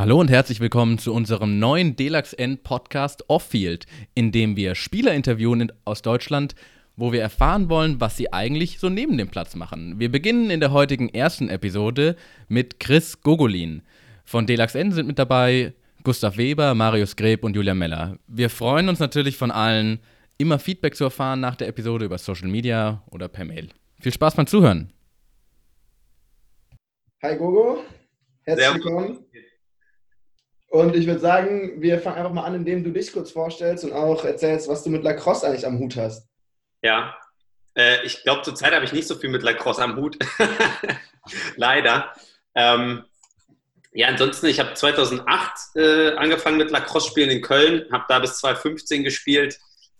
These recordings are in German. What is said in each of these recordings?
Hallo und herzlich willkommen zu unserem neuen Delax End Podcast Off-Field, in dem wir Spieler interviewen aus Deutschland, wo wir erfahren wollen, was sie eigentlich so neben dem Platz machen. Wir beginnen in der heutigen ersten Episode mit Chris Gogolin. Von Delax End sind mit dabei Gustav Weber, Marius Greb und Julia Meller. Wir freuen uns natürlich von allen, immer Feedback zu erfahren nach der Episode über Social Media oder per Mail. Viel Spaß beim Zuhören. Hi Gogo, herzlich willkommen. Und ich würde sagen, wir fangen einfach mal an, indem du dich kurz vorstellst und auch erzählst, was du mit Lacrosse eigentlich am Hut hast. Ja, äh, ich glaube, zurzeit habe ich nicht so viel mit Lacrosse am Hut. Leider. Ähm, ja, ansonsten, ich habe 2008 äh, angefangen mit Lacrosse-Spielen in Köln, habe da bis 2015 gespielt.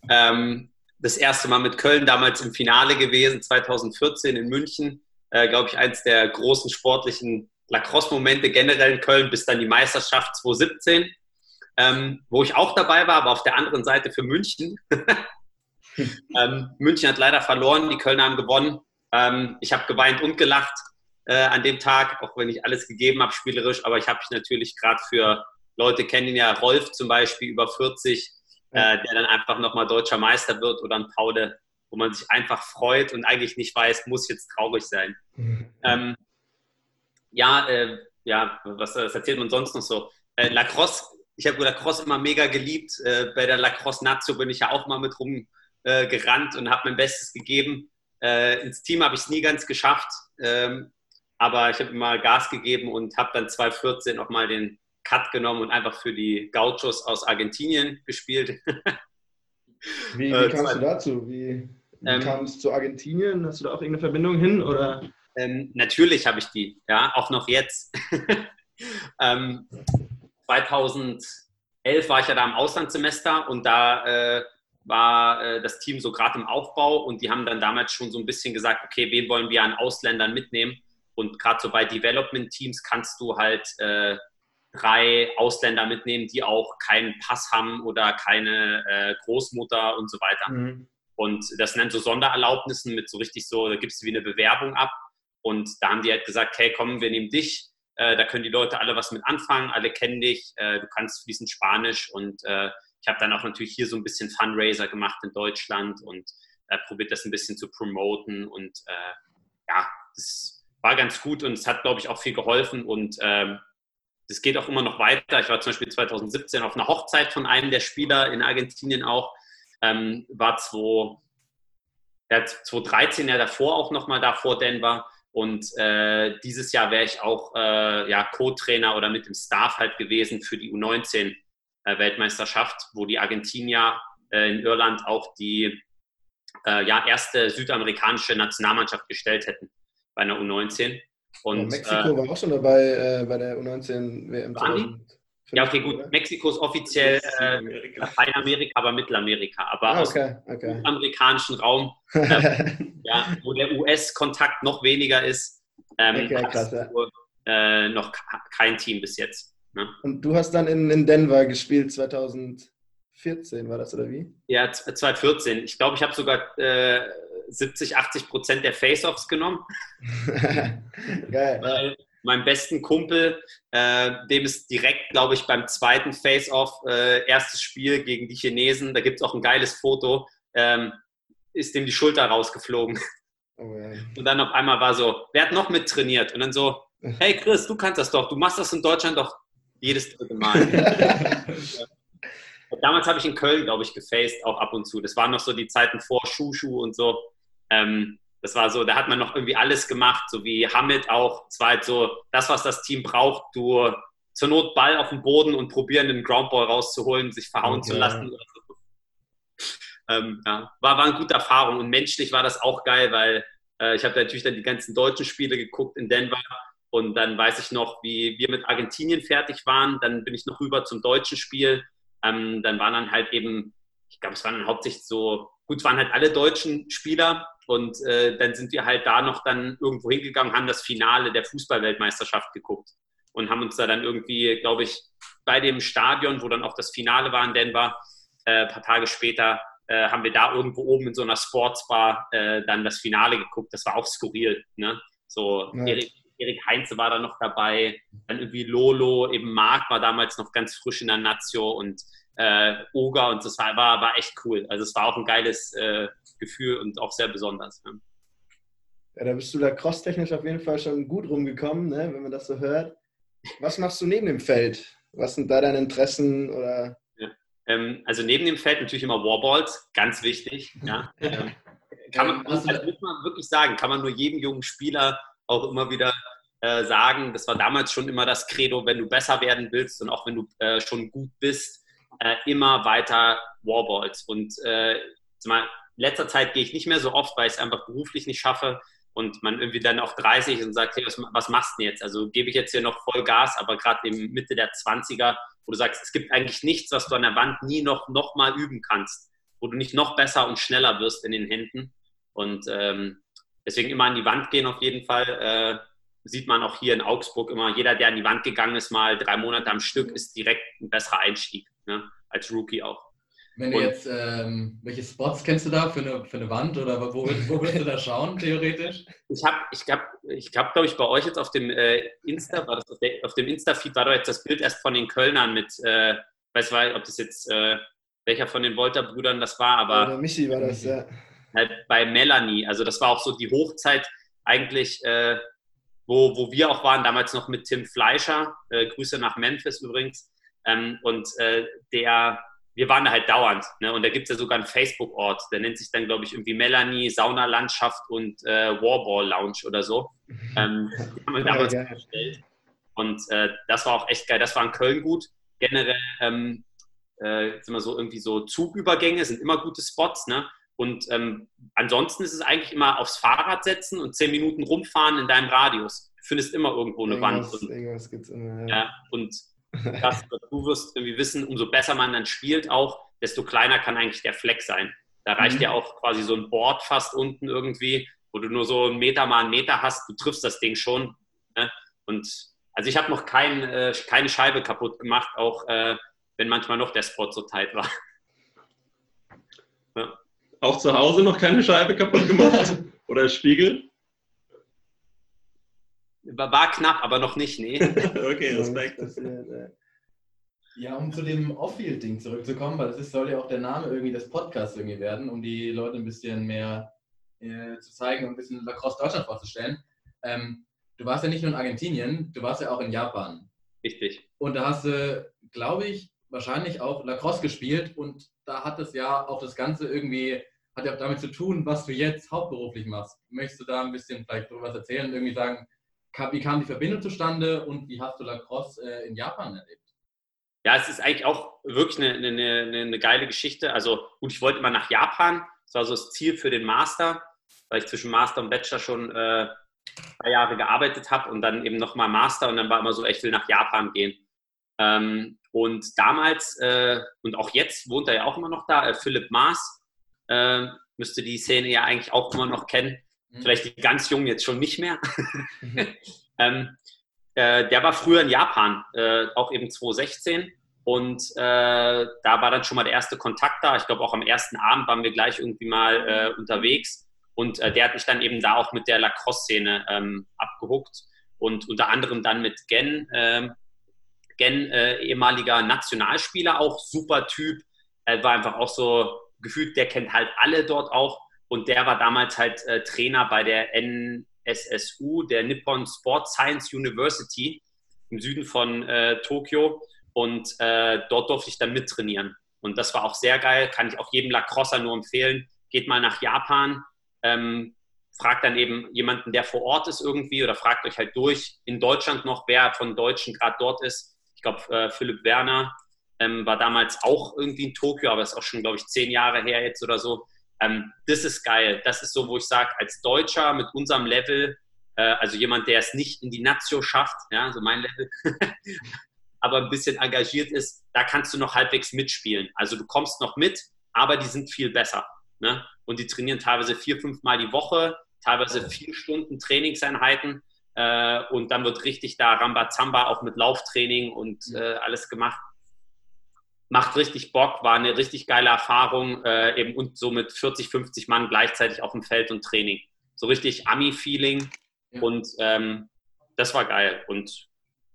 Ähm, das erste Mal mit Köln damals im Finale gewesen, 2014 in München. Äh, glaube ich, eins der großen sportlichen Lacrosse-Momente generell in Köln, bis dann die Meisterschaft 2017, ähm, wo ich auch dabei war, aber auf der anderen Seite für München. ähm, München hat leider verloren, die Kölner haben gewonnen. Ähm, ich habe geweint und gelacht äh, an dem Tag, auch wenn ich alles gegeben habe spielerisch, aber ich habe mich natürlich gerade für Leute kennen ja Rolf zum Beispiel über 40, äh, der dann einfach nochmal deutscher Meister wird oder ein Paude, wo man sich einfach freut und eigentlich nicht weiß, muss jetzt traurig sein. Mhm. Ähm, ja, äh, ja, was, was, erzählt man sonst noch so? Äh, Lacrosse, ich habe Lacrosse immer mega geliebt. Äh, bei der Lacrosse Nazio bin ich ja auch mal mit rumgerannt äh, und habe mein Bestes gegeben. Äh, ins Team habe ich es nie ganz geschafft, ähm, aber ich habe immer Gas gegeben und habe dann 2014 auch mal den Cut genommen und einfach für die Gauchos aus Argentinien gespielt. wie, wie äh, kamst du dazu? Wie, wie ähm, kam es zu Argentinien? Hast du da auch irgendeine Verbindung hin? Oder? Ähm, natürlich habe ich die, ja, auch noch jetzt. ähm, 2011 war ich ja da im Auslandssemester und da äh, war äh, das Team so gerade im Aufbau und die haben dann damals schon so ein bisschen gesagt, okay, wen wollen wir an Ausländern mitnehmen? Und gerade so bei Development-Teams kannst du halt äh, drei Ausländer mitnehmen, die auch keinen Pass haben oder keine äh, Großmutter und so weiter. Mhm. Und das nennt so Sondererlaubnissen mit so richtig so, da gibst du wie eine Bewerbung ab und da haben die halt gesagt, hey, komm, wir nehmen dich. Äh, da können die Leute alle was mit anfangen, alle kennen dich, äh, du kannst fließend Spanisch. Und äh, ich habe dann auch natürlich hier so ein bisschen Fundraiser gemacht in Deutschland und probiert das ein bisschen zu promoten. Und ja, das war ganz gut und es hat, glaube ich, auch viel geholfen. Und ähm, das geht auch immer noch weiter. Ich war zum Beispiel 2017 auf einer Hochzeit von einem der Spieler in Argentinien auch, ähm, war 2013 ja davor auch nochmal da vor Denver und äh, dieses Jahr wäre ich auch äh, ja, Co-Trainer oder mit dem Staff halt gewesen für die U19-Weltmeisterschaft, äh, wo die Argentinier äh, in Irland auch die äh, ja, erste südamerikanische Nationalmannschaft gestellt hätten bei einer U19. Und, ja, Mexiko war auch schon dabei bei der U19-WM. Ja, okay, gut. Mexiko ist offiziell äh, Lateinamerika, aber Mittelamerika. Aber ah, okay, okay. dem amerikanischen Raum, äh, ja, wo der US-Kontakt noch weniger ist, ähm, okay, krass, ja. äh, noch kein Team bis jetzt. Ne? Und du hast dann in, in Denver gespielt 2014, war das oder wie? Ja, 2014. Ich glaube, ich habe sogar 70, äh, 80 Prozent der Face-Offs genommen. Geil. Weil, meinem besten Kumpel, äh, dem ist direkt, glaube ich, beim zweiten Face-Off, äh, erstes Spiel gegen die Chinesen, da gibt es auch ein geiles Foto, ähm, ist dem die Schulter rausgeflogen. Oh, ja. Und dann auf einmal war so, wer hat noch mit trainiert? Und dann so, hey Chris, du kannst das doch, du machst das in Deutschland doch jedes dritte Mal. Damals habe ich in Köln, glaube ich, gefaced, auch ab und zu. Das waren noch so die Zeiten vor Schuschu und so. Ähm, das war so, da hat man noch irgendwie alles gemacht, so wie Hamid auch. Es war halt so, das, was das Team braucht, du zur Not Ball auf dem Boden und probieren, den Groundball rauszuholen, sich verhauen okay. zu lassen. Ähm, ja, war, war eine gute Erfahrung und menschlich war das auch geil, weil äh, ich habe natürlich dann die ganzen deutschen Spiele geguckt in Denver und dann weiß ich noch, wie wir mit Argentinien fertig waren. Dann bin ich noch rüber zum deutschen Spiel. Ähm, dann waren dann halt eben, ich glaube, es waren dann hauptsächlich so, gut, es waren halt alle deutschen Spieler, und äh, dann sind wir halt da noch dann irgendwo hingegangen, haben das Finale der Fußballweltmeisterschaft geguckt und haben uns da dann irgendwie, glaube ich, bei dem Stadion, wo dann auch das Finale war in Denver, äh, ein paar Tage später, äh, haben wir da irgendwo oben in so einer Sportsbar äh, dann das Finale geguckt. Das war auch skurril. Ne? So ja. Erik, Erik Heinze war da noch dabei, dann irgendwie Lolo, eben Marc war damals noch ganz frisch in der Nazio und äh, Oga und das war, war, echt cool. Also es war auch ein geiles äh, Gefühl und auch sehr besonders. Ne? Ja, da bist du da crosstechnisch auf jeden Fall schon gut rumgekommen, ne, wenn man das so hört. Was machst du neben dem Feld? Was sind da deine Interessen oder? Ähm, also neben dem Feld natürlich immer Warballs, ganz wichtig. Ja. Ähm, kann man, also muss man wirklich sagen, kann man nur jedem jungen Spieler auch immer wieder äh, sagen, das war damals schon immer das Credo, wenn du besser werden willst und auch wenn du äh, schon gut bist, äh, immer weiter Warballs. Und äh, in letzter Zeit gehe ich nicht mehr so oft, weil ich es einfach beruflich nicht schaffe und man irgendwie dann auch 30 und sagt, hey, was, was machst du denn jetzt? Also gebe ich jetzt hier noch voll Gas, aber gerade im Mitte der 20er, wo du sagst, es gibt eigentlich nichts, was du an der Wand nie noch, noch mal üben kannst, wo du nicht noch besser und schneller wirst in den Händen. Und ähm, deswegen immer an die Wand gehen auf jeden Fall. Äh, sieht man auch hier in Augsburg immer, jeder, der an die Wand gegangen ist, mal drei Monate am Stück, ist direkt ein besserer Einstieg, ne? als Rookie auch. Wenn du jetzt, ähm, welche Spots kennst du da für eine, für eine Wand oder wo, wo willst du da schauen, theoretisch? Ich habe, ich hab, ich hab, glaube ich, bei euch jetzt auf dem äh, Insta, war das auf, der, auf dem Insta-Feed war doch jetzt das Bild erst von den Kölnern mit, äh, weiß nicht, ob das jetzt, äh, welcher von den Wolter-Brüdern das war, aber. Ja, Michi war das, ja. Halt bei Melanie, also das war auch so die Hochzeit eigentlich, äh, wo, wo wir auch waren, damals noch mit Tim Fleischer, äh, Grüße nach Memphis übrigens, ähm, und äh, der wir waren da halt dauernd. Ne? Und da gibt es ja sogar einen Facebook-Ort, der nennt sich dann, glaube ich, irgendwie Melanie, Saunalandschaft und äh, Warball Lounge oder so. Ähm, die haben wir damals ja, erstellt. Und äh, das war auch echt geil. Das war in Köln gut. Generell ähm, äh, sind wir so irgendwie so Zugübergänge sind immer gute Spots. Ne? Und ähm, ansonsten ist es eigentlich immer aufs Fahrrad setzen und zehn Minuten rumfahren in deinem Radius. Du findest immer irgendwo eine irgendwas, Wand. Und, irgendwas gibt's immer, ja. ja und das, du wirst irgendwie wissen, umso besser man dann spielt auch, desto kleiner kann eigentlich der Fleck sein. Da reicht mhm. ja auch quasi so ein Board fast unten irgendwie, wo du nur so einen Meter mal einen Meter hast, du triffst das Ding schon. Ne? Und also ich habe noch kein, äh, keine Scheibe kaputt gemacht, auch äh, wenn manchmal noch der Spot so tight war. Ja. Auch zu Hause noch keine Scheibe kaputt gemacht? Oder Spiegel? War knapp, aber noch nicht, nee. okay, Respekt. Ja, um zu dem Off-Field-Ding zurückzukommen, weil das ist, soll ja auch der Name irgendwie des Podcasts irgendwie werden, um die Leute ein bisschen mehr äh, zu zeigen und ein bisschen Lacrosse Deutschland vorzustellen. Ähm, du warst ja nicht nur in Argentinien, du warst ja auch in Japan. Richtig. Und da hast du, glaube ich, wahrscheinlich auch Lacrosse gespielt und da hat es ja auch das Ganze irgendwie, hat ja auch damit zu tun, was du jetzt hauptberuflich machst. Möchtest du da ein bisschen vielleicht drüber was erzählen und irgendwie sagen, wie kam die Verbindung zustande und wie hast du Lacrosse äh, in Japan erlebt? Ja, es ist eigentlich auch wirklich eine, eine, eine, eine geile Geschichte. Also gut, ich wollte immer nach Japan. Das war so das Ziel für den Master, weil ich zwischen Master und Bachelor schon äh, drei Jahre gearbeitet habe und dann eben nochmal Master und dann war immer so, ich will nach Japan gehen. Ähm, und damals äh, und auch jetzt wohnt er ja auch immer noch da, äh, Philipp Maas, äh, müsste die Szene ja eigentlich auch immer noch kennen. Mhm. Vielleicht die ganz Jungen jetzt schon nicht mehr. Mhm. ähm, äh, der war früher in Japan, äh, auch eben 2016. Und äh, da war dann schon mal der erste Kontakt da. Ich glaube, auch am ersten Abend waren wir gleich irgendwie mal äh, unterwegs. Und äh, der hat mich dann eben da auch mit der Lacrosse-Szene ähm, abgehuckt. Und unter anderem dann mit Gen, ähm, Gen äh, ehemaliger Nationalspieler, auch super Typ. Er war einfach auch so gefühlt, der kennt halt alle dort auch. Und der war damals halt äh, Trainer bei der NSSU, der Nippon Sport Science University im Süden von äh, Tokio. Und äh, dort durfte ich dann mittrainieren. Und das war auch sehr geil, kann ich auch jedem Lacrosser nur empfehlen. Geht mal nach Japan, ähm, fragt dann eben jemanden, der vor Ort ist irgendwie, oder fragt euch halt durch in Deutschland noch, wer von Deutschen gerade dort ist. Ich glaube, äh, Philipp Werner ähm, war damals auch irgendwie in Tokio, aber ist auch schon, glaube ich, zehn Jahre her jetzt oder so. Ähm, das ist geil. Das ist so, wo ich sage, als Deutscher mit unserem Level, äh, also jemand, der es nicht in die Nazio schafft, ja, so mein Level, aber ein bisschen engagiert ist, da kannst du noch halbwegs mitspielen. Also du kommst noch mit, aber die sind viel besser. Ne? Und die trainieren teilweise vier, fünf Mal die Woche, teilweise vier Stunden Trainingseinheiten. Äh, und dann wird richtig da Rambazamba auch mit Lauftraining und äh, alles gemacht macht richtig Bock, war eine richtig geile Erfahrung, äh, eben und so mit 40, 50 Mann gleichzeitig auf dem Feld und Training. So richtig Ami-Feeling. Ja. Und ähm, das war geil. Und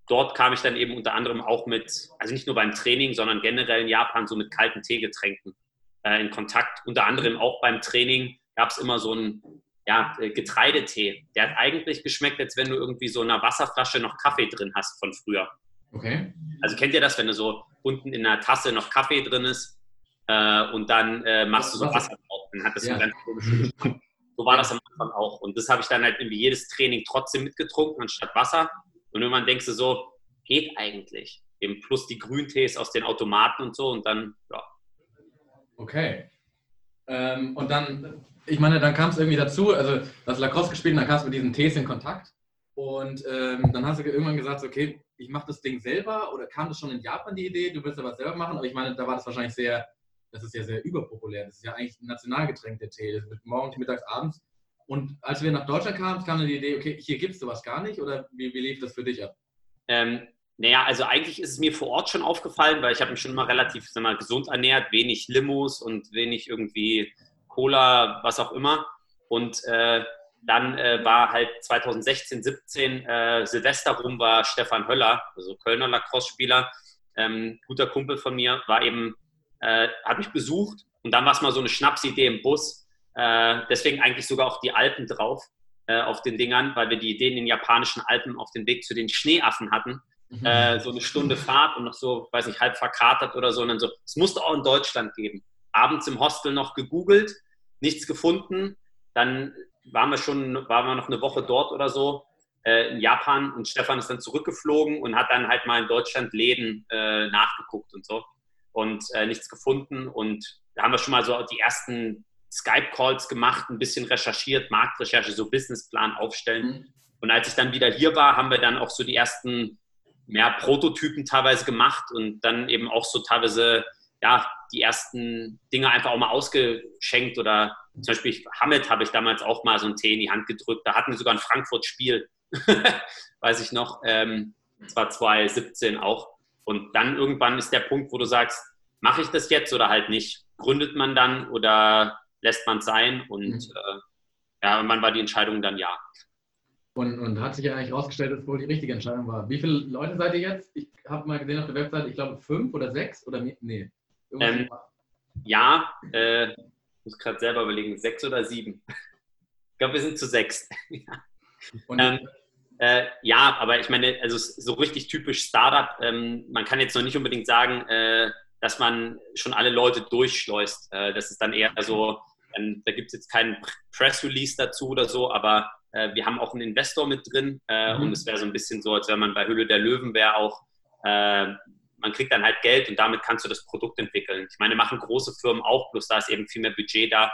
dort kam ich dann eben unter anderem auch mit, also nicht nur beim Training, sondern generell in Japan so mit kalten Teegetränken äh, in Kontakt. Unter anderem auch beim Training gab es immer so einen ja, äh, Getreidetee. Der hat eigentlich geschmeckt, als wenn du irgendwie so in einer Wasserflasche noch Kaffee drin hast von früher. Okay. Also kennt ihr das, wenn du so unten in einer Tasse noch Kaffee drin ist äh, und dann äh, machst du so Wasser drauf. Dann hat das ja. so ganz komisch So war das am Anfang auch. Und das habe ich dann halt irgendwie jedes Training trotzdem mitgetrunken, anstatt Wasser. Und irgendwann denkst du so, geht eigentlich. Eben plus die Grüntees aus den Automaten und so und dann, ja. Okay. Ähm, und dann, ich meine, dann kam es irgendwie dazu, also du hast Lacrosse gespielt und dann kamst du mit diesen Tees in Kontakt. Und ähm, dann hast du irgendwann gesagt, okay, ich mache das Ding selber oder kam das schon in Japan die Idee, du willst aber selber machen, aber ich meine, da war das wahrscheinlich sehr, das ist ja sehr überpopulär. Das ist ja eigentlich ein Nationalgetränk der Tee. Das wird morgens, mittags, abends. Und als wir nach Deutschland kamen, kam dann die Idee, okay, hier gibt es sowas gar nicht oder wie, wie lief das für dich ab? Ähm, naja, also eigentlich ist es mir vor Ort schon aufgefallen, weil ich habe mich schon immer relativ sag mal, gesund ernährt, wenig Limos und wenig irgendwie Cola, was auch immer. Und äh, dann äh, war halt 2016, 17 äh, Silvester rum war Stefan Höller, also Kölner Lacrosse-Spieler, ähm, guter Kumpel von mir, war eben, äh, hat mich besucht und dann war es mal so eine Schnapsidee im Bus. Äh, deswegen eigentlich sogar auch die Alpen drauf äh, auf den Dingern, weil wir die Idee in den japanischen Alpen auf dem Weg zu den Schneeaffen hatten. Mhm. Äh, so eine Stunde Fahrt und noch so, weiß nicht, halb verkatert oder so. Und dann so, es musste auch in Deutschland geben. Abends im Hostel noch gegoogelt, nichts gefunden. Dann waren wir schon, waren wir noch eine Woche dort oder so äh, in Japan und Stefan ist dann zurückgeflogen und hat dann halt mal in Deutschland Läden äh, nachgeguckt und so und äh, nichts gefunden und da haben wir schon mal so die ersten Skype-Calls gemacht, ein bisschen recherchiert, Marktrecherche, so Businessplan aufstellen. Mhm. Und als ich dann wieder hier war, haben wir dann auch so die ersten mehr Prototypen teilweise gemacht und dann eben auch so teilweise ja, die ersten Dinge einfach auch mal ausgeschenkt oder zum Beispiel Hamed habe ich damals auch mal so einen Tee in die Hand gedrückt. Da hatten wir sogar ein Frankfurt-Spiel, weiß ich noch. Ähm, das war 2017 auch. Und dann irgendwann ist der Punkt, wo du sagst, mache ich das jetzt oder halt nicht? Gründet man dann oder lässt man es sein? Und mhm. äh, ja, und wann war die Entscheidung dann ja. Und, und hat sich ja eigentlich herausgestellt, dass es wohl die richtige Entscheidung war. Wie viele Leute seid ihr jetzt? Ich habe mal gesehen auf der Website, ich glaube fünf oder sechs oder nee. Ähm, ja, äh, ich muss gerade selber überlegen, sechs oder sieben. Ich glaube, wir sind zu sechs. ähm, äh, ja, aber ich meine, also so richtig typisch Startup, ähm, man kann jetzt noch nicht unbedingt sagen, äh, dass man schon alle Leute durchschleust. Äh, das ist dann eher so, ähm, da gibt es jetzt keinen Press Release dazu oder so, aber äh, wir haben auch einen Investor mit drin äh, mhm. und es wäre so ein bisschen so, als wenn man bei Hülle der Löwen wäre auch äh, man kriegt dann halt Geld und damit kannst du das Produkt entwickeln. Ich meine, machen große Firmen auch, bloß da ist eben viel mehr Budget da.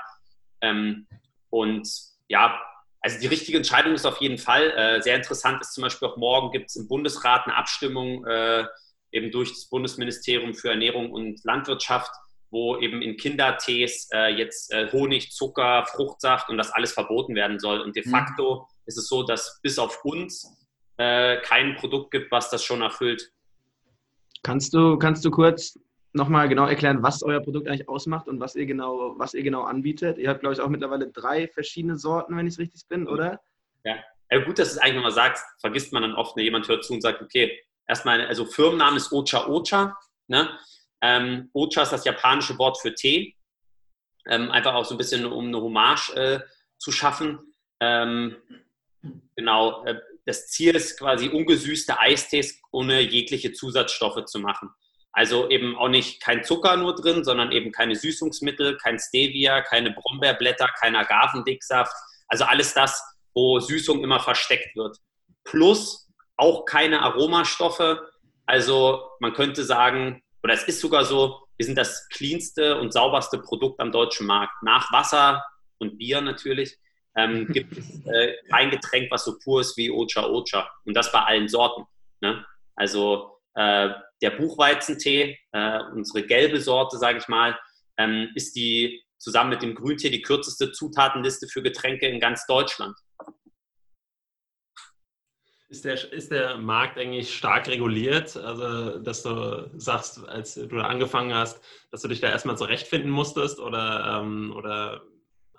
Ähm, und ja, also die richtige Entscheidung ist auf jeden Fall. Äh, sehr interessant ist zum Beispiel auch morgen gibt es im Bundesrat eine Abstimmung äh, eben durch das Bundesministerium für Ernährung und Landwirtschaft, wo eben in Kindertees äh, jetzt äh, Honig, Zucker, Fruchtsaft und das alles verboten werden soll. Und de mhm. facto mhm. ist es so, dass bis auf uns äh, kein Produkt gibt, was das schon erfüllt. Kannst du, kannst du kurz nochmal genau erklären, was euer Produkt eigentlich ausmacht und was ihr genau, was ihr genau anbietet? Ihr habt, glaube ich, auch mittlerweile drei verschiedene Sorten, wenn ich es richtig bin, oder? Ja. ja, gut, dass du es eigentlich nochmal sagst, vergisst man dann oft, wenn jemand hört zu und sagt, okay, erstmal, also Firmenname ist Ocha Ocha. Ne? Ähm, Ocha ist das japanische Wort für Tee. Ähm, einfach auch so ein bisschen, um eine Hommage äh, zu schaffen. Ähm, genau, äh, das Ziel ist quasi ungesüßte Eistees ohne jegliche Zusatzstoffe zu machen. Also eben auch nicht kein Zucker nur drin, sondern eben keine Süßungsmittel, kein Stevia, keine Brombeerblätter, kein Agavendicksaft. Also alles das, wo Süßung immer versteckt wird. Plus auch keine Aromastoffe. Also man könnte sagen, oder es ist sogar so, wir sind das cleanste und sauberste Produkt am deutschen Markt. Nach Wasser und Bier natürlich ähm, gibt es äh, kein Getränk, was so pur ist wie Ocha Ocha. Und das bei allen Sorten. Ne? Also äh, der Buchweizentee, äh, unsere gelbe Sorte, sage ich mal, ähm, ist die zusammen mit dem Grüntee die kürzeste Zutatenliste für Getränke in ganz Deutschland. Ist der, ist der Markt eigentlich stark reguliert? Also, dass du sagst, als du da angefangen hast, dass du dich da erstmal zurechtfinden musstest? Oder, ähm, oder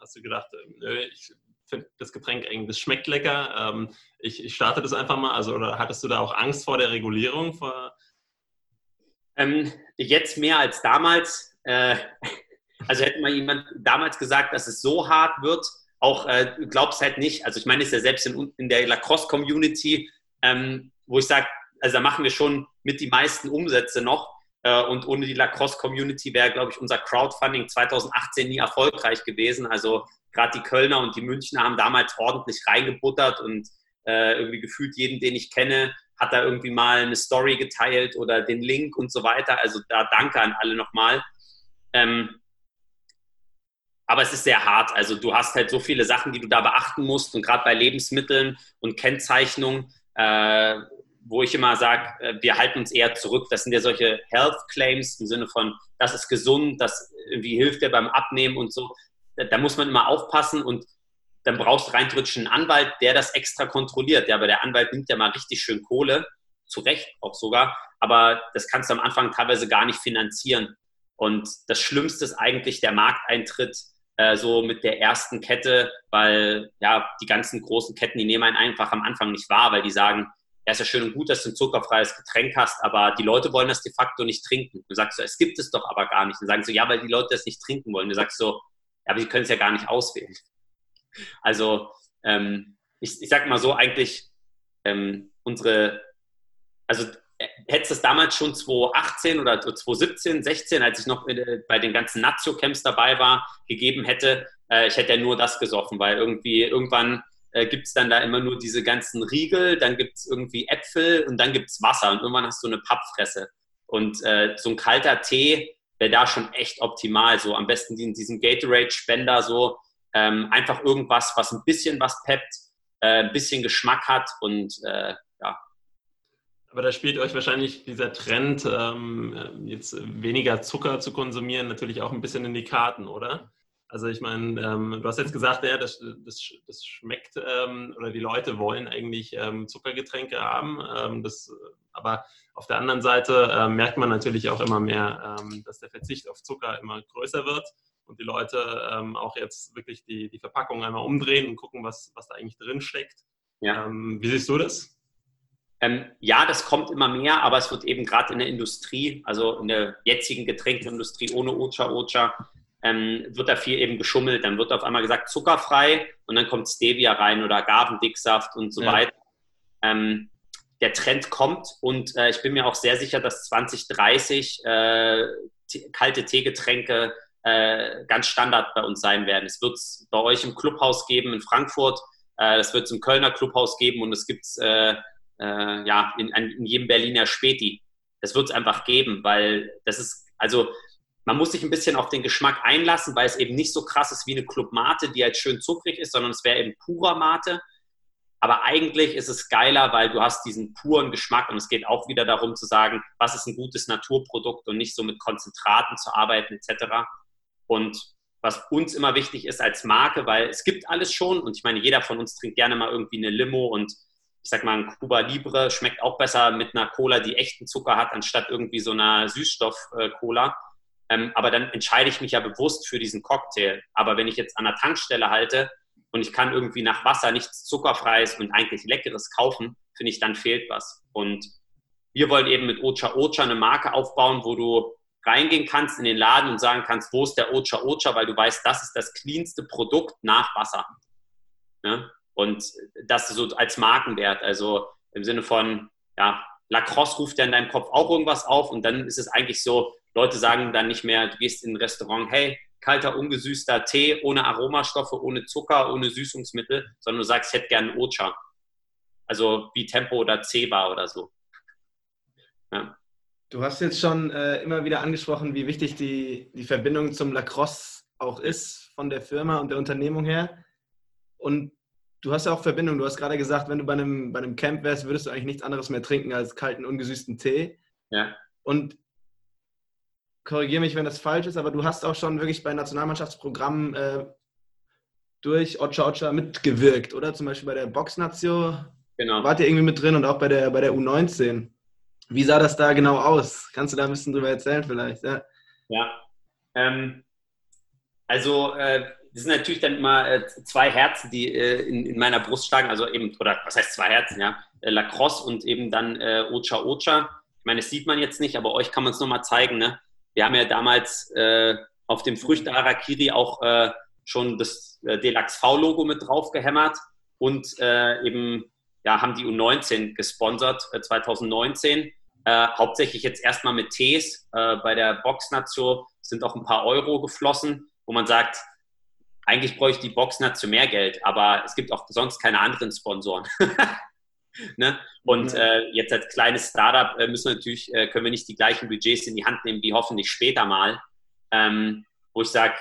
hast du gedacht, nö, ich finde das Getränk eigentlich, das schmeckt lecker. Ähm, ich, ich starte das einfach mal. Also, oder hattest du da auch Angst vor der Regulierung? Vor ähm, jetzt mehr als damals. Äh, also hätte mal jemand damals gesagt, dass es so hart wird, auch äh, glaubst halt nicht. Also ich meine, es ja selbst in, in der Lacrosse-Community, ähm, wo ich sage, also da machen wir schon mit die meisten Umsätze noch. Äh, und ohne die Lacrosse-Community wäre, glaube ich, unser Crowdfunding 2018 nie erfolgreich gewesen. Also gerade die Kölner und die Münchner haben damals ordentlich reingebuttert und äh, irgendwie gefühlt jeden, den ich kenne, hat da irgendwie mal eine Story geteilt oder den Link und so weiter. Also da danke an alle nochmal. Ähm, aber es ist sehr hart. Also du hast halt so viele Sachen, die du da beachten musst und gerade bei Lebensmitteln und Kennzeichnung, äh, wo ich immer sage, äh, wir halten uns eher zurück. Das sind ja solche Health Claims im Sinne von, das ist gesund, das irgendwie hilft dir beim Abnehmen und so. Da, muss man immer aufpassen und dann brauchst du rein theoretisch einen Anwalt, der das extra kontrolliert. Ja, aber der Anwalt nimmt ja mal richtig schön Kohle, zu Recht auch sogar, aber das kannst du am Anfang teilweise gar nicht finanzieren. Und das Schlimmste ist eigentlich der Markteintritt äh, so mit der ersten Kette, weil ja, die ganzen großen Ketten, die nehmen einen einfach am Anfang nicht wahr, weil die sagen, ja, ist ja schön und gut, dass du ein zuckerfreies Getränk hast, aber die Leute wollen das de facto nicht trinken. Du sagst so, es gibt es doch aber gar nicht. Und sagen so, ja, weil die Leute das nicht trinken wollen. Du sagst so, ja, aber sie können es ja gar nicht auswählen. Also ähm, ich, ich sag mal so, eigentlich ähm, unsere, also äh, hätte es damals schon 2018 oder 2017, 16, als ich noch äh, bei den ganzen Nazio-Camps dabei war, gegeben hätte, äh, ich hätte ja nur das gesoffen, weil irgendwie irgendwann äh, gibt es dann da immer nur diese ganzen Riegel, dann gibt es irgendwie Äpfel und dann gibt es Wasser und irgendwann hast du eine Pappfresse. Und äh, so ein kalter Tee wäre da schon echt optimal. So am besten in diesem Gatorade-Spender so ähm, einfach irgendwas, was ein bisschen was peppt, äh, ein bisschen Geschmack hat und äh, ja. Aber da spielt euch wahrscheinlich dieser Trend, ähm, jetzt weniger Zucker zu konsumieren, natürlich auch ein bisschen in die Karten, oder? Also ich meine, ähm, du hast jetzt gesagt, ja, das, das, das schmeckt ähm, oder die Leute wollen eigentlich ähm, Zuckergetränke haben. Ähm, das, aber auf der anderen Seite äh, merkt man natürlich auch immer mehr, ähm, dass der Verzicht auf Zucker immer größer wird und die Leute ähm, auch jetzt wirklich die, die Verpackung einmal umdrehen und gucken, was, was da eigentlich drin steckt. Ja. wie siehst du das? ja, das kommt immer mehr, aber es wird eben gerade in der Industrie, also in der jetzigen Getränkeindustrie ohne Ocha Ocha, ähm, wird da viel eben geschummelt. Dann wird auf einmal gesagt zuckerfrei und dann kommt Stevia rein oder Agavendicksaft und so ja. weiter. Ähm, der Trend kommt und äh, ich bin mir auch sehr sicher, dass 2030 äh, kalte Teegetränke äh, ganz Standard bei uns sein werden. Es wird es bei euch im Clubhaus geben in Frankfurt, äh, es wird es im Kölner Clubhaus geben und es gibt es äh, äh, ja, in, in jedem Berliner Späti. Das wird es einfach geben, weil das ist, also man muss sich ein bisschen auf den Geschmack einlassen, weil es eben nicht so krass ist wie eine Club Mate, die halt schön zuckrig ist, sondern es wäre eben purer Mate. Aber eigentlich ist es geiler, weil du hast diesen puren Geschmack und es geht auch wieder darum zu sagen, was ist ein gutes Naturprodukt und nicht so mit Konzentraten zu arbeiten etc. Und was uns immer wichtig ist als Marke, weil es gibt alles schon und ich meine, jeder von uns trinkt gerne mal irgendwie eine Limo und ich sag mal, ein Cuba Libre schmeckt auch besser mit einer Cola, die echten Zucker hat, anstatt irgendwie so einer Süßstoff-Cola. Ähm, aber dann entscheide ich mich ja bewusst für diesen Cocktail. Aber wenn ich jetzt an der Tankstelle halte und ich kann irgendwie nach Wasser nichts Zuckerfreies und eigentlich Leckeres kaufen, finde ich, dann fehlt was. Und wir wollen eben mit Ocha Ocha eine Marke aufbauen, wo du reingehen kannst in den Laden und sagen kannst, wo ist der Ocha Ocha, weil du weißt, das ist das cleanste Produkt nach Wasser. Ne? Und das so als Markenwert, also im Sinne von, ja, Lacrosse ruft ja in deinem Kopf auch irgendwas auf und dann ist es eigentlich so, Leute sagen dann nicht mehr, du gehst in ein Restaurant, hey, kalter, ungesüßter Tee ohne Aromastoffe, ohne Zucker, ohne Süßungsmittel, sondern du sagst, ich hätte gerne Ocha. Also wie Tempo oder Ceba oder so. Ja. Du hast jetzt schon äh, immer wieder angesprochen, wie wichtig die, die Verbindung zum Lacrosse auch ist von der Firma und der Unternehmung her. Und du hast ja auch Verbindung. Du hast gerade gesagt, wenn du bei einem, bei einem Camp wärst, würdest du eigentlich nichts anderes mehr trinken als kalten, ungesüßten Tee. Ja. Und korrigiere mich, wenn das falsch ist, aber du hast auch schon wirklich bei Nationalmannschaftsprogrammen äh, durch Ocha Ocha mitgewirkt, oder? Zum Beispiel bei der Boxnatio genau. wart ihr irgendwie mit drin und auch bei der, bei der U19. Wie sah das da genau aus? Kannst du da ein bisschen drüber erzählen vielleicht? Ja, ja. Ähm, also äh, das sind natürlich dann immer äh, zwei Herzen, die äh, in, in, meiner Brust schlagen, also eben, oder was heißt zwei Herzen, ja, äh, Lacrosse und eben dann äh, Ocha Ocha. Ich meine, das sieht man jetzt nicht, aber euch kann man es nochmal zeigen, ne? Wir haben ja damals äh, auf dem Früchte Harakiri auch äh, schon das äh, Delax V-Logo mit drauf gehämmert und eben, ja, haben die U19 gesponsert 2019. hauptsächlich jetzt erstmal mit Tees. bei der Boxnation sind auch ein paar Euro geflossen, wo man sagt, eigentlich bräuchte die Boxner zu mehr Geld, aber es gibt auch sonst keine anderen Sponsoren. ne? Und äh, jetzt als kleines Startup äh, müssen wir natürlich, äh, können wir nicht die gleichen Budgets in die Hand nehmen wie hoffentlich später mal. Ähm, wo ich sage,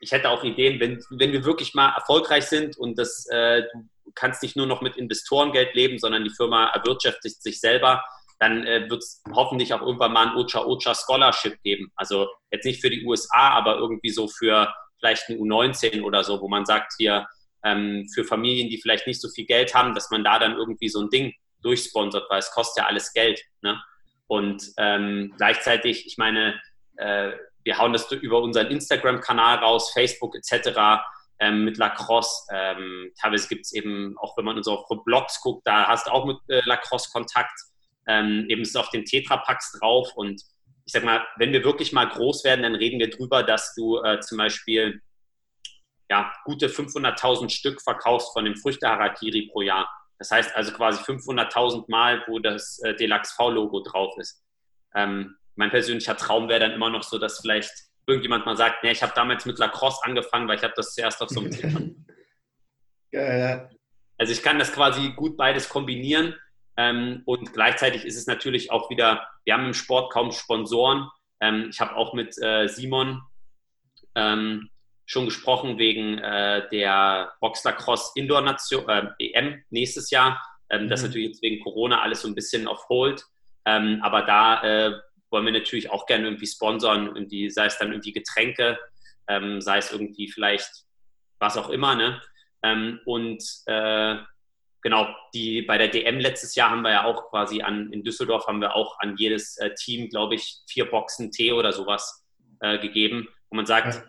ich hätte auch Ideen, wenn, wenn wir wirklich mal erfolgreich sind und das, äh, du kannst nicht nur noch mit Investorengeld leben, sondern die Firma erwirtschaftet sich selber, dann äh, wird es hoffentlich auch irgendwann mal ein Ocha Ocha Scholarship geben. Also jetzt nicht für die USA, aber irgendwie so für vielleicht ein U19 oder so, wo man sagt, hier ähm, für Familien, die vielleicht nicht so viel Geld haben, dass man da dann irgendwie so ein Ding durchsponsert, weil es kostet ja alles Geld. Ne? Und ähm, gleichzeitig, ich meine, äh, wir hauen das über unseren Instagram-Kanal raus, Facebook etc. Ähm, mit Lacrosse. Ähm, teilweise gibt es eben, auch wenn man unsere Blogs guckt, da hast du auch mit äh, Lacrosse Kontakt. Ähm, eben ist auf den Tetrapacks drauf und ich sag mal, wenn wir wirklich mal groß werden, dann reden wir drüber, dass du äh, zum Beispiel ja, gute 500.000 Stück verkaufst von dem Früchte-Harakiri pro Jahr. Das heißt also quasi 500.000 Mal, wo das äh, Deluxe V-Logo drauf ist. Ähm, mein persönlicher Traum wäre dann immer noch so, dass vielleicht irgendjemand mal sagt, nee, ich habe damals mit Lacrosse angefangen, weil ich habe das zuerst auf so einem Geil, ja. Also ich kann das quasi gut beides kombinieren ähm, und gleichzeitig ist es natürlich auch wieder, wir haben im Sport kaum Sponsoren. Ähm, ich habe auch mit äh, Simon ähm, schon gesprochen wegen äh, der Boxlacrosse Indoor Nation, äh, EM nächstes Jahr. Ähm, mhm. Das ist natürlich jetzt wegen Corona alles so ein bisschen auf Hold. Ähm, aber da äh, wollen wir natürlich auch gerne irgendwie sponsern, irgendwie, sei es dann irgendwie Getränke, ähm, sei es irgendwie vielleicht was auch immer. Ne? und äh, genau, die bei der DM letztes Jahr haben wir ja auch quasi an, in Düsseldorf haben wir auch an jedes äh, Team, glaube ich, vier Boxen Tee oder sowas äh, gegeben. Und man sagt, ja.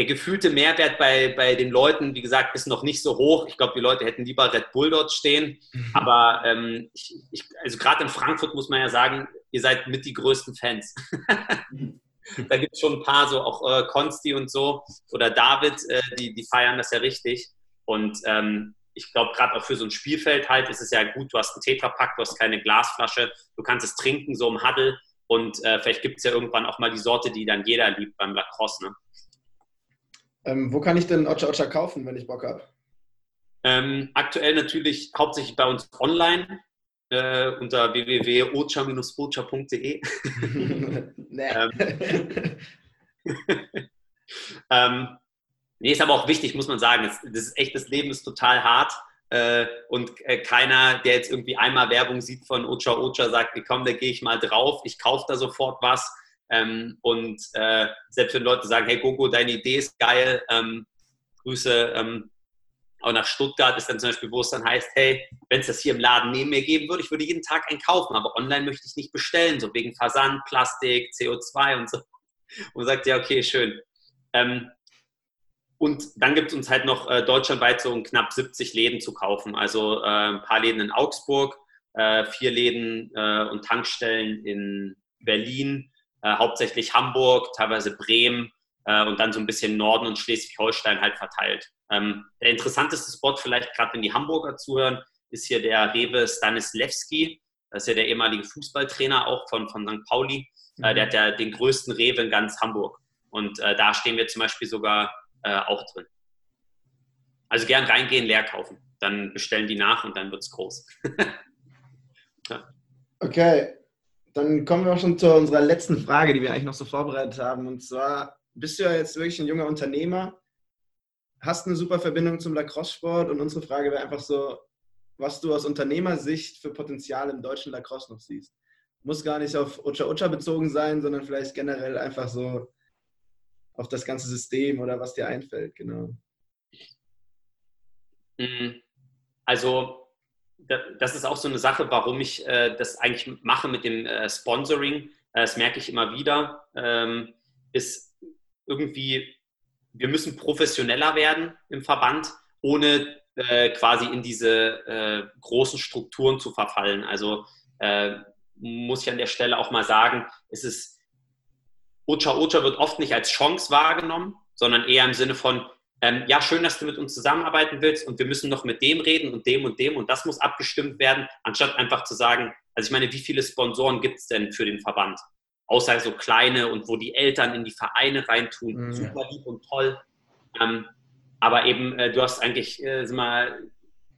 Der gefühlte Mehrwert bei, bei den Leuten, wie gesagt, ist noch nicht so hoch. Ich glaube, die Leute hätten lieber Red Bull dort stehen. Mhm. Aber ähm, ich, ich, also gerade in Frankfurt muss man ja sagen, ihr seid mit die größten Fans. da gibt es schon ein paar, so auch äh, Konsti und so oder David, äh, die, die feiern das ja richtig. Und ähm, ich glaube, gerade auch für so ein Spielfeld halt ist es ja gut, du hast einen Tetrapack, du hast keine Glasflasche, du kannst es trinken, so im Huddle. Und äh, vielleicht gibt es ja irgendwann auch mal die Sorte, die dann jeder liebt beim Lacrosse. Ne? Ähm, wo kann ich denn Ocha Ocha kaufen, wenn ich Bock habe? Ähm, aktuell natürlich hauptsächlich bei uns online äh, unter www.ocha-ocha.de. ähm, ähm, Nee, ist aber auch wichtig, muss man sagen. Das, das ist echt, das Leben ist total hart. Äh, und äh, keiner, der jetzt irgendwie einmal Werbung sieht von Ocha Ocha, sagt, komm, da gehe ich mal drauf, ich kaufe da sofort was. Ähm, und äh, selbst wenn Leute sagen, hey Gogo, deine Idee ist geil, ähm, Grüße ähm, auch nach Stuttgart ist dann zum Beispiel, wo es dann heißt, hey, wenn es das hier im Laden neben mir geben würde, ich würde jeden Tag einen kaufen, aber online möchte ich nicht bestellen, so wegen Versand, Plastik, CO2 und so. Und sagt, ja, okay, schön. Ähm, und dann gibt es uns halt noch äh, deutschlandweit so knapp 70 Läden zu kaufen. Also äh, ein paar Läden in Augsburg, äh, vier Läden äh, und Tankstellen in Berlin, äh, hauptsächlich Hamburg, teilweise Bremen äh, und dann so ein bisschen Norden und Schleswig-Holstein halt verteilt. Ähm, der interessanteste Spot, vielleicht gerade wenn die Hamburger zuhören, ist hier der Rewe Stanislewski. Das ist ja der ehemalige Fußballtrainer auch von, von St. Pauli. Mhm. der hat ja den größten Rewe in ganz Hamburg. Und da stehen wir zum Beispiel sogar äh, auch drin. Also gern reingehen, leer kaufen. Dann bestellen die nach und dann wird es groß. ja. Okay, dann kommen wir auch schon zu unserer letzten Frage, die wir eigentlich noch so vorbereitet haben. Und zwar, bist du ja jetzt wirklich ein junger Unternehmer, hast eine super Verbindung zum Lacrosse-Sport und unsere Frage wäre einfach so, was du aus Unternehmersicht für Potenzial im deutschen Lacrosse noch siehst. Muss gar nicht auf Ucha Ucha bezogen sein, sondern vielleicht generell einfach so auf das ganze System oder was dir einfällt, genau. Mhm. Also das ist auch so eine Sache, warum ich äh, das eigentlich mache mit dem äh, Sponsoring. Äh, das merke ich immer wieder. Ähm, ist irgendwie wir müssen professioneller werden im Verband, ohne äh, quasi in diese äh, großen Strukturen zu verfallen. Also muss ich an der Stelle auch mal sagen, es ist, Ocha Ocha wird oft nicht als Chance wahrgenommen, sondern eher im Sinne von, ähm, ja, schön, dass du mit uns zusammenarbeiten willst und wir müssen noch mit dem reden und dem und dem und das muss abgestimmt werden, anstatt einfach zu sagen, also ich meine, wie viele Sponsoren gibt es denn für den Verband? Außer so kleine und wo die Eltern in die Vereine reintun, mhm. super lieb und toll. Ähm, aber eben, äh, du hast eigentlich, äh, sag mal,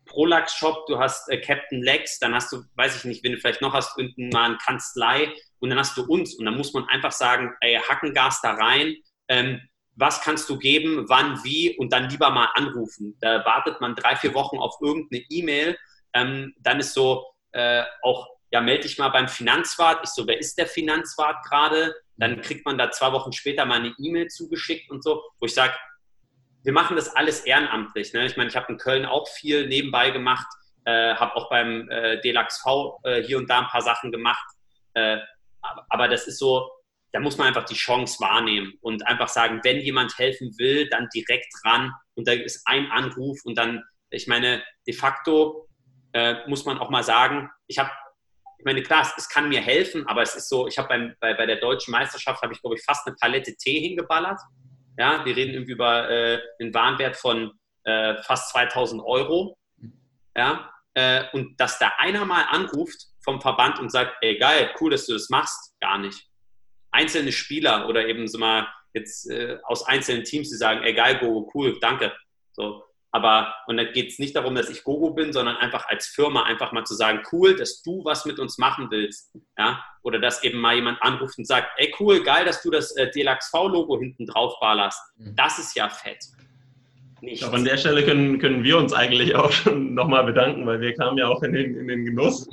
Prolax Shop, du hast äh, Captain Lex, dann hast du, weiß ich nicht, wenn du vielleicht noch hast, unten mal eine Kanzlei und dann hast du uns und dann muss man einfach sagen, ey, Hackengas da rein, ähm, was kannst du geben, wann, wie und dann lieber mal anrufen. Da wartet man drei, vier Wochen auf irgendeine E-Mail, ähm, dann ist so äh, auch, ja, melde dich mal beim Finanzwart. Ich so, wer ist der Finanzwart gerade? Dann kriegt man da zwei Wochen später mal eine E-Mail zugeschickt und so, wo ich sage, wir machen das alles ehrenamtlich. Ne? Ich meine, ich habe in Köln auch viel nebenbei gemacht, äh, habe auch beim äh, DLAX V äh, hier und da ein paar Sachen gemacht. Äh, aber das ist so, da muss man einfach die Chance wahrnehmen und einfach sagen, wenn jemand helfen will, dann direkt ran und da ist ein Anruf und dann, ich meine, de facto äh, muss man auch mal sagen, ich habe, ich meine, klar, es, kann mir helfen, aber es ist so, ich habe bei, bei der deutschen Meisterschaft, habe ich, glaube ich, fast eine Palette Tee hingeballert ja, wir reden irgendwie über äh, einen Warenwert von äh, fast 2000 Euro. Ja, äh, und dass da einer mal anruft vom Verband und sagt, ey, geil, cool, dass du das machst, gar nicht. Einzelne Spieler oder eben so mal jetzt äh, aus einzelnen Teams, die sagen, ey, geil, Gogo, cool, danke. So, aber, und da geht es nicht darum, dass ich Gogo bin, sondern einfach als Firma einfach mal zu sagen, cool, dass du was mit uns machen willst. Ja? Oder dass eben mal jemand anruft und sagt, ey, cool, geil, dass du das äh, DLAX-V-Logo hinten drauf ballerst. Mhm. Das ist ja fett. Nichts. Ich glaube, an der Stelle können, können wir uns eigentlich auch schon nochmal bedanken, weil wir kamen ja auch in den, in den Genuss.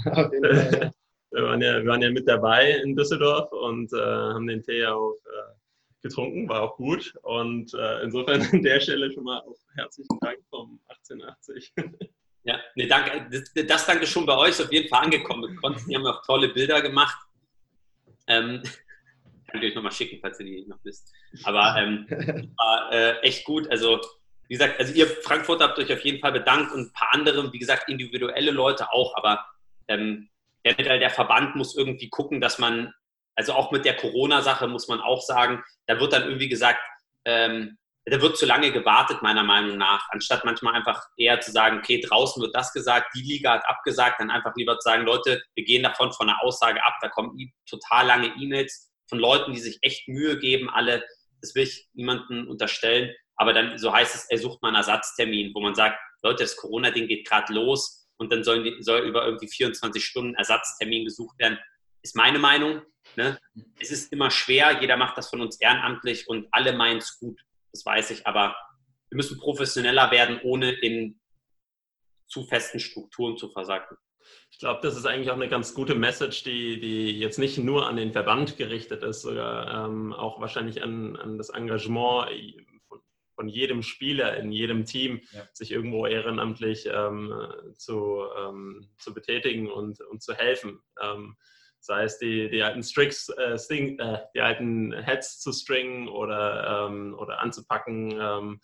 Wir, waren ja, wir waren ja mit dabei in Düsseldorf und äh, haben den Tee ja auch äh, getrunken, war auch gut. Und äh, insofern an der Stelle schon mal auch herzlichen Dank vom 1880. Ja, nee, danke. Das, das danke schon bei euch auf jeden Fall angekommen. Wir haben auch tolle Bilder gemacht. Ähm, kann ich euch nochmal schicken, falls ihr die noch wisst. Aber ähm, war äh, echt gut. Also, wie gesagt, also ihr Frankfurter habt euch auf jeden Fall bedankt und ein paar andere, wie gesagt, individuelle Leute auch. Aber ähm, generell der Verband muss irgendwie gucken, dass man also auch mit der Corona-Sache muss man auch sagen, da wird dann irgendwie gesagt, ähm, da wird zu lange gewartet, meiner Meinung nach, anstatt manchmal einfach eher zu sagen, okay, draußen wird das gesagt, die Liga hat abgesagt, dann einfach lieber zu sagen, Leute, wir gehen davon von der Aussage ab, da kommen total lange E-Mails von Leuten, die sich echt Mühe geben, alle, das will ich niemandem unterstellen, aber dann, so heißt es, er sucht mal einen Ersatztermin, wo man sagt, Leute, das Corona-Ding geht gerade los und dann sollen die, soll über irgendwie 24 Stunden Ersatztermin gesucht werden, ist meine Meinung. Ne? Es ist immer schwer, jeder macht das von uns ehrenamtlich und alle meinen es gut, das weiß ich, aber wir müssen professioneller werden, ohne in zu festen Strukturen zu versacken. Ich glaube, das ist eigentlich auch eine ganz gute Message, die, die jetzt nicht nur an den Verband gerichtet ist, sogar ähm, auch wahrscheinlich an, an das Engagement von, jedem Spieler in jedem Team, ja. sich irgendwo ehrenamtlich ähm, zu, ähm, zu betätigen und, und zu helfen. Ähm, sei es die, die alten Stricks, äh, Sting, äh, die alten Heads zu stringen oder, ähm, oder anzupacken, ähm,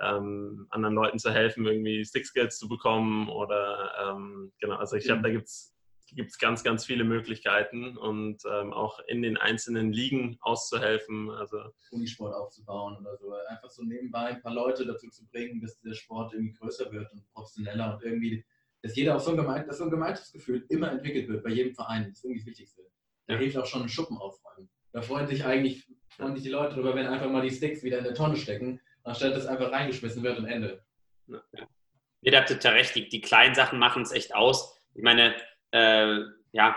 ähm, anderen Leuten zu helfen, irgendwie Stick-Skills zu bekommen oder genau, also ich glaube, da gibt es gibt es ganz, ganz viele Möglichkeiten und ähm, auch in den einzelnen Ligen auszuhelfen. Also Unisport aufzubauen oder so. Einfach so nebenbei ein paar Leute dazu zu bringen, dass der Sport irgendwie größer wird und professioneller und irgendwie dass jeder auch so ein, Gemein dass so ein Gemeinschaftsgefühl immer entwickelt wird bei jedem Verein. Das ist irgendwie das Wichtigste. Da ja. hilft auch schon ein Schuppen aufräumen. Da freuen sich eigentlich freuen sich die Leute darüber, wenn einfach mal die Sticks wieder in der Tonne stecken, anstatt dass einfach reingeschmissen wird und Ende. Ja. Ihr habt total recht, die, die kleinen Sachen machen es echt aus. Ich meine, äh, ja,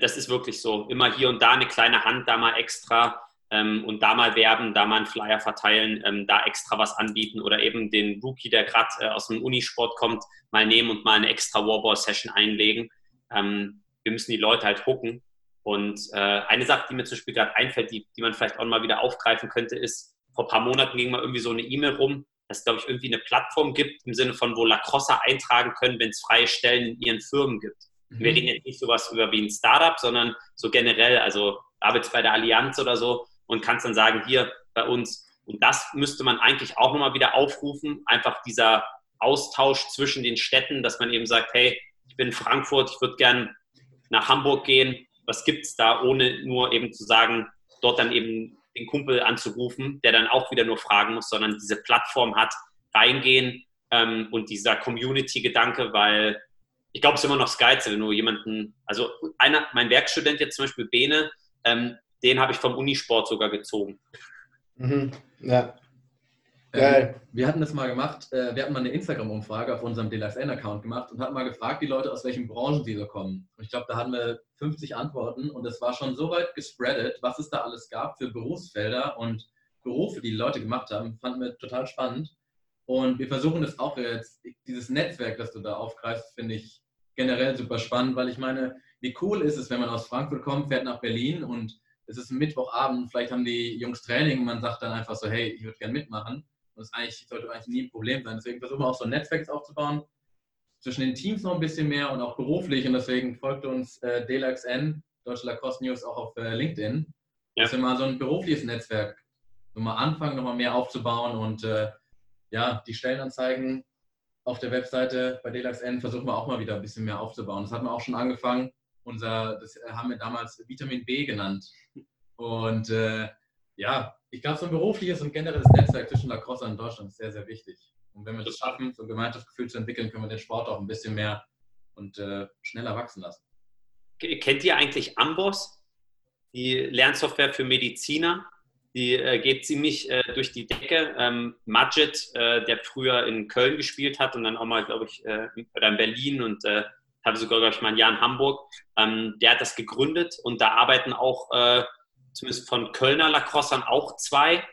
das ist wirklich so. Immer hier und da eine kleine Hand, da mal extra ähm, und da mal werben, da mal einen Flyer verteilen, ähm, da extra was anbieten oder eben den Rookie, der gerade äh, aus dem Unisport kommt, mal nehmen und mal eine extra Warball-Session einlegen. Ähm, wir müssen die Leute halt gucken. Und äh, eine Sache, die mir zum Beispiel gerade einfällt, die, die man vielleicht auch mal wieder aufgreifen könnte, ist, vor ein paar Monaten ging mal irgendwie so eine E-Mail rum, dass es, glaube ich, irgendwie eine Plattform gibt, im Sinne von, wo Lacrosse eintragen können, wenn es freie Stellen in ihren Firmen gibt. Mhm. Wir reden jetzt nicht sowas über wie ein Startup, sondern so generell, also arbeitest bei der Allianz oder so, und kannst dann sagen, hier bei uns Und das müsste man eigentlich auch nochmal wieder aufrufen. Einfach dieser Austausch zwischen den Städten, dass man eben sagt, hey, ich bin in Frankfurt, ich würde gern nach Hamburg gehen. Was gibt es da, ohne nur eben zu sagen, dort dann eben den Kumpel anzurufen, der dann auch wieder nur fragen muss, sondern diese Plattform hat, reingehen ähm, und dieser Community-Gedanke, weil ich glaube, es ist immer noch das Geilste, wenn du jemanden, also einer, mein Werkstudent jetzt zum Beispiel, Bene, ähm, den habe ich vom Unisport sogar gezogen. Mhm. Ja. Äh, Geil. wir hatten das mal gemacht, äh, wir hatten mal eine Instagram-Umfrage auf unserem DLXN-Account gemacht und hatten mal gefragt, die Leute, aus welchen Branchen sie so kommen. Und ich glaube, da hatten wir 50 Antworten und es war schon so weit gespreadet, was es da alles gab für Berufsfelder und Berufe, die die Leute gemacht haben. Fanden wir total spannend. Und wir versuchen das auch jetzt, dieses Netzwerk, das du da aufgreifst, finde ich generell super spannend, weil ich meine, wie cool ist es, wenn man aus Frankfurt kommt, fährt nach Berlin und es ist Mittwochabend, vielleicht haben die Jungs Training und man sagt dann einfach so, hey, ich würde gerne mitmachen. Und das eigentlich, sollte eigentlich nie ein Problem sein. Deswegen versuchen wir auch so ein Netzwerk aufzubauen, zwischen den Teams noch ein bisschen mehr und auch beruflich. Und deswegen folgt uns äh, DLXN, Deutsche Lacrosse News, auch auf äh, LinkedIn. Ja. Dass wir mal so ein berufliches Netzwerk nochmal anfangen, nochmal mehr aufzubauen und äh, ja, die Stellenanzeigen auf der Webseite bei DLXN versuchen wir auch mal wieder ein bisschen mehr aufzubauen. Das hatten wir auch schon angefangen. Unser, das haben wir damals Vitamin B genannt. Und äh, ja, ich glaube, so ein berufliches und generelles Netzwerk zwischen Lacrosse und Deutschland ist sehr, sehr wichtig. Und wenn wir das schaffen, so ein Gemeinschaftsgefühl zu entwickeln, können wir den Sport auch ein bisschen mehr und äh, schneller wachsen lassen. Kennt ihr eigentlich Amboss, die Lernsoftware für Mediziner? Die äh, geht ziemlich äh, durch die Decke. Ähm, Majid, äh, der früher in Köln gespielt hat und dann auch mal, glaube ich, äh, oder in Berlin und äh, hatte sogar, glaube ich, mal ein Jahr in Hamburg, ähm, der hat das gegründet und da arbeiten auch äh, zumindest von Kölner Lacrossern auch zwei.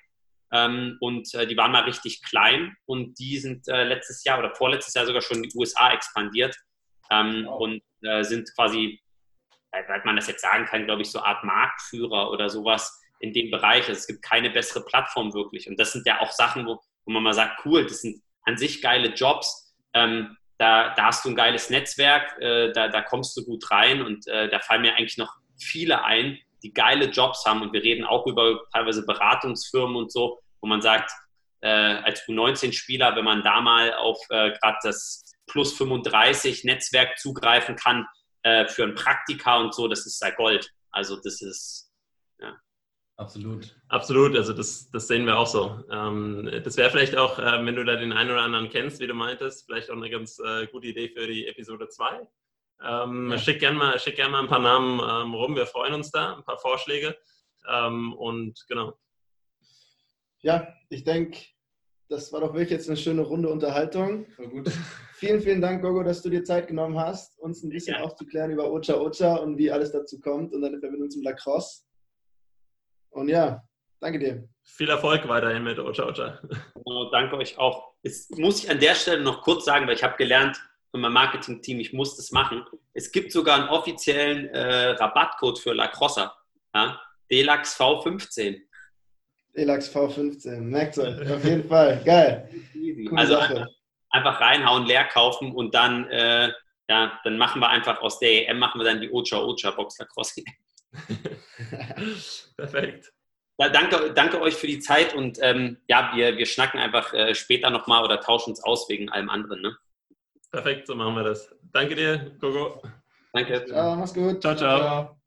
Ähm, und die waren mal richtig klein und die sind letztes Jahr oder vorletztes Jahr sogar schon in die USA expandiert ähm, wow. und sind quasi, weil man das jetzt sagen kann, glaube ich, so eine Art Marktführer oder sowas in dem Bereich. Also es gibt keine bessere Plattform wirklich. Und das sind ja auch Sachen, wo, wo man mal sagt, cool, das sind an sich geile Jobs. Ähm, da, da, hast du ein geiles Netzwerk, äh, da, da, kommst du gut rein und äh, da fallen mir eigentlich noch viele ein, die geile Jobs haben. Und wir reden auch über teilweise Beratungsfirmen und so, wo man sagt, äh, als U19-Spieler, wenn man da mal auf äh, gerade das Plus 35 Netzwerk zugreifen kann äh, für ein Praktika und so, das ist ja Gold. Also das ist Absolut. Absolut, also das, das sehen wir auch so. Ähm, das wäre vielleicht auch, äh, wenn du da den einen oder anderen kennst, wie du meintest, vielleicht auch eine ganz äh, gute Idee für die Episode 2. Ähm, ja. Schick gerne mal, schick gern mal ein paar Namen ähm, rum, wir freuen uns da, ein paar Vorschläge. Ähm, und genau. Ja, ich denke, das war doch wirklich jetzt eine schöne runde Unterhaltung. Voll gut. vielen, vielen Dank, Gogo, dass du dir Zeit genommen hast, uns ein bisschen ja. aufzuklären über Ocha Ocha und wie alles dazu kommt und deine Verbindung zum Lacrosse. Und ja, danke dir. Viel Erfolg weiterhin mit Ocha Ocha. Oh, danke euch auch. Jetzt muss ich an der Stelle noch kurz sagen, weil ich habe gelernt von meinem Marketing-Team, ich muss das machen. Es gibt sogar einen offiziellen äh, Rabattcode für Lacrosse. Ja? DELAX V15. DELAX V15, merkt euch, auf jeden Fall. Geil. Coole also einfach, einfach, reinhauen, leer kaufen und dann, äh, ja, dann machen wir einfach aus der EM machen wir dann die Ocha Ocha Box Lacrosse. Perfekt. Ja, danke, danke euch für die Zeit und ähm, ja, wir, wir schnacken einfach äh, später nochmal oder tauschen uns aus wegen allem anderen. Ne? Perfekt, so machen wir das. Danke dir, Gogo. Danke. Ciao, mach's gut. ciao. ciao. ciao.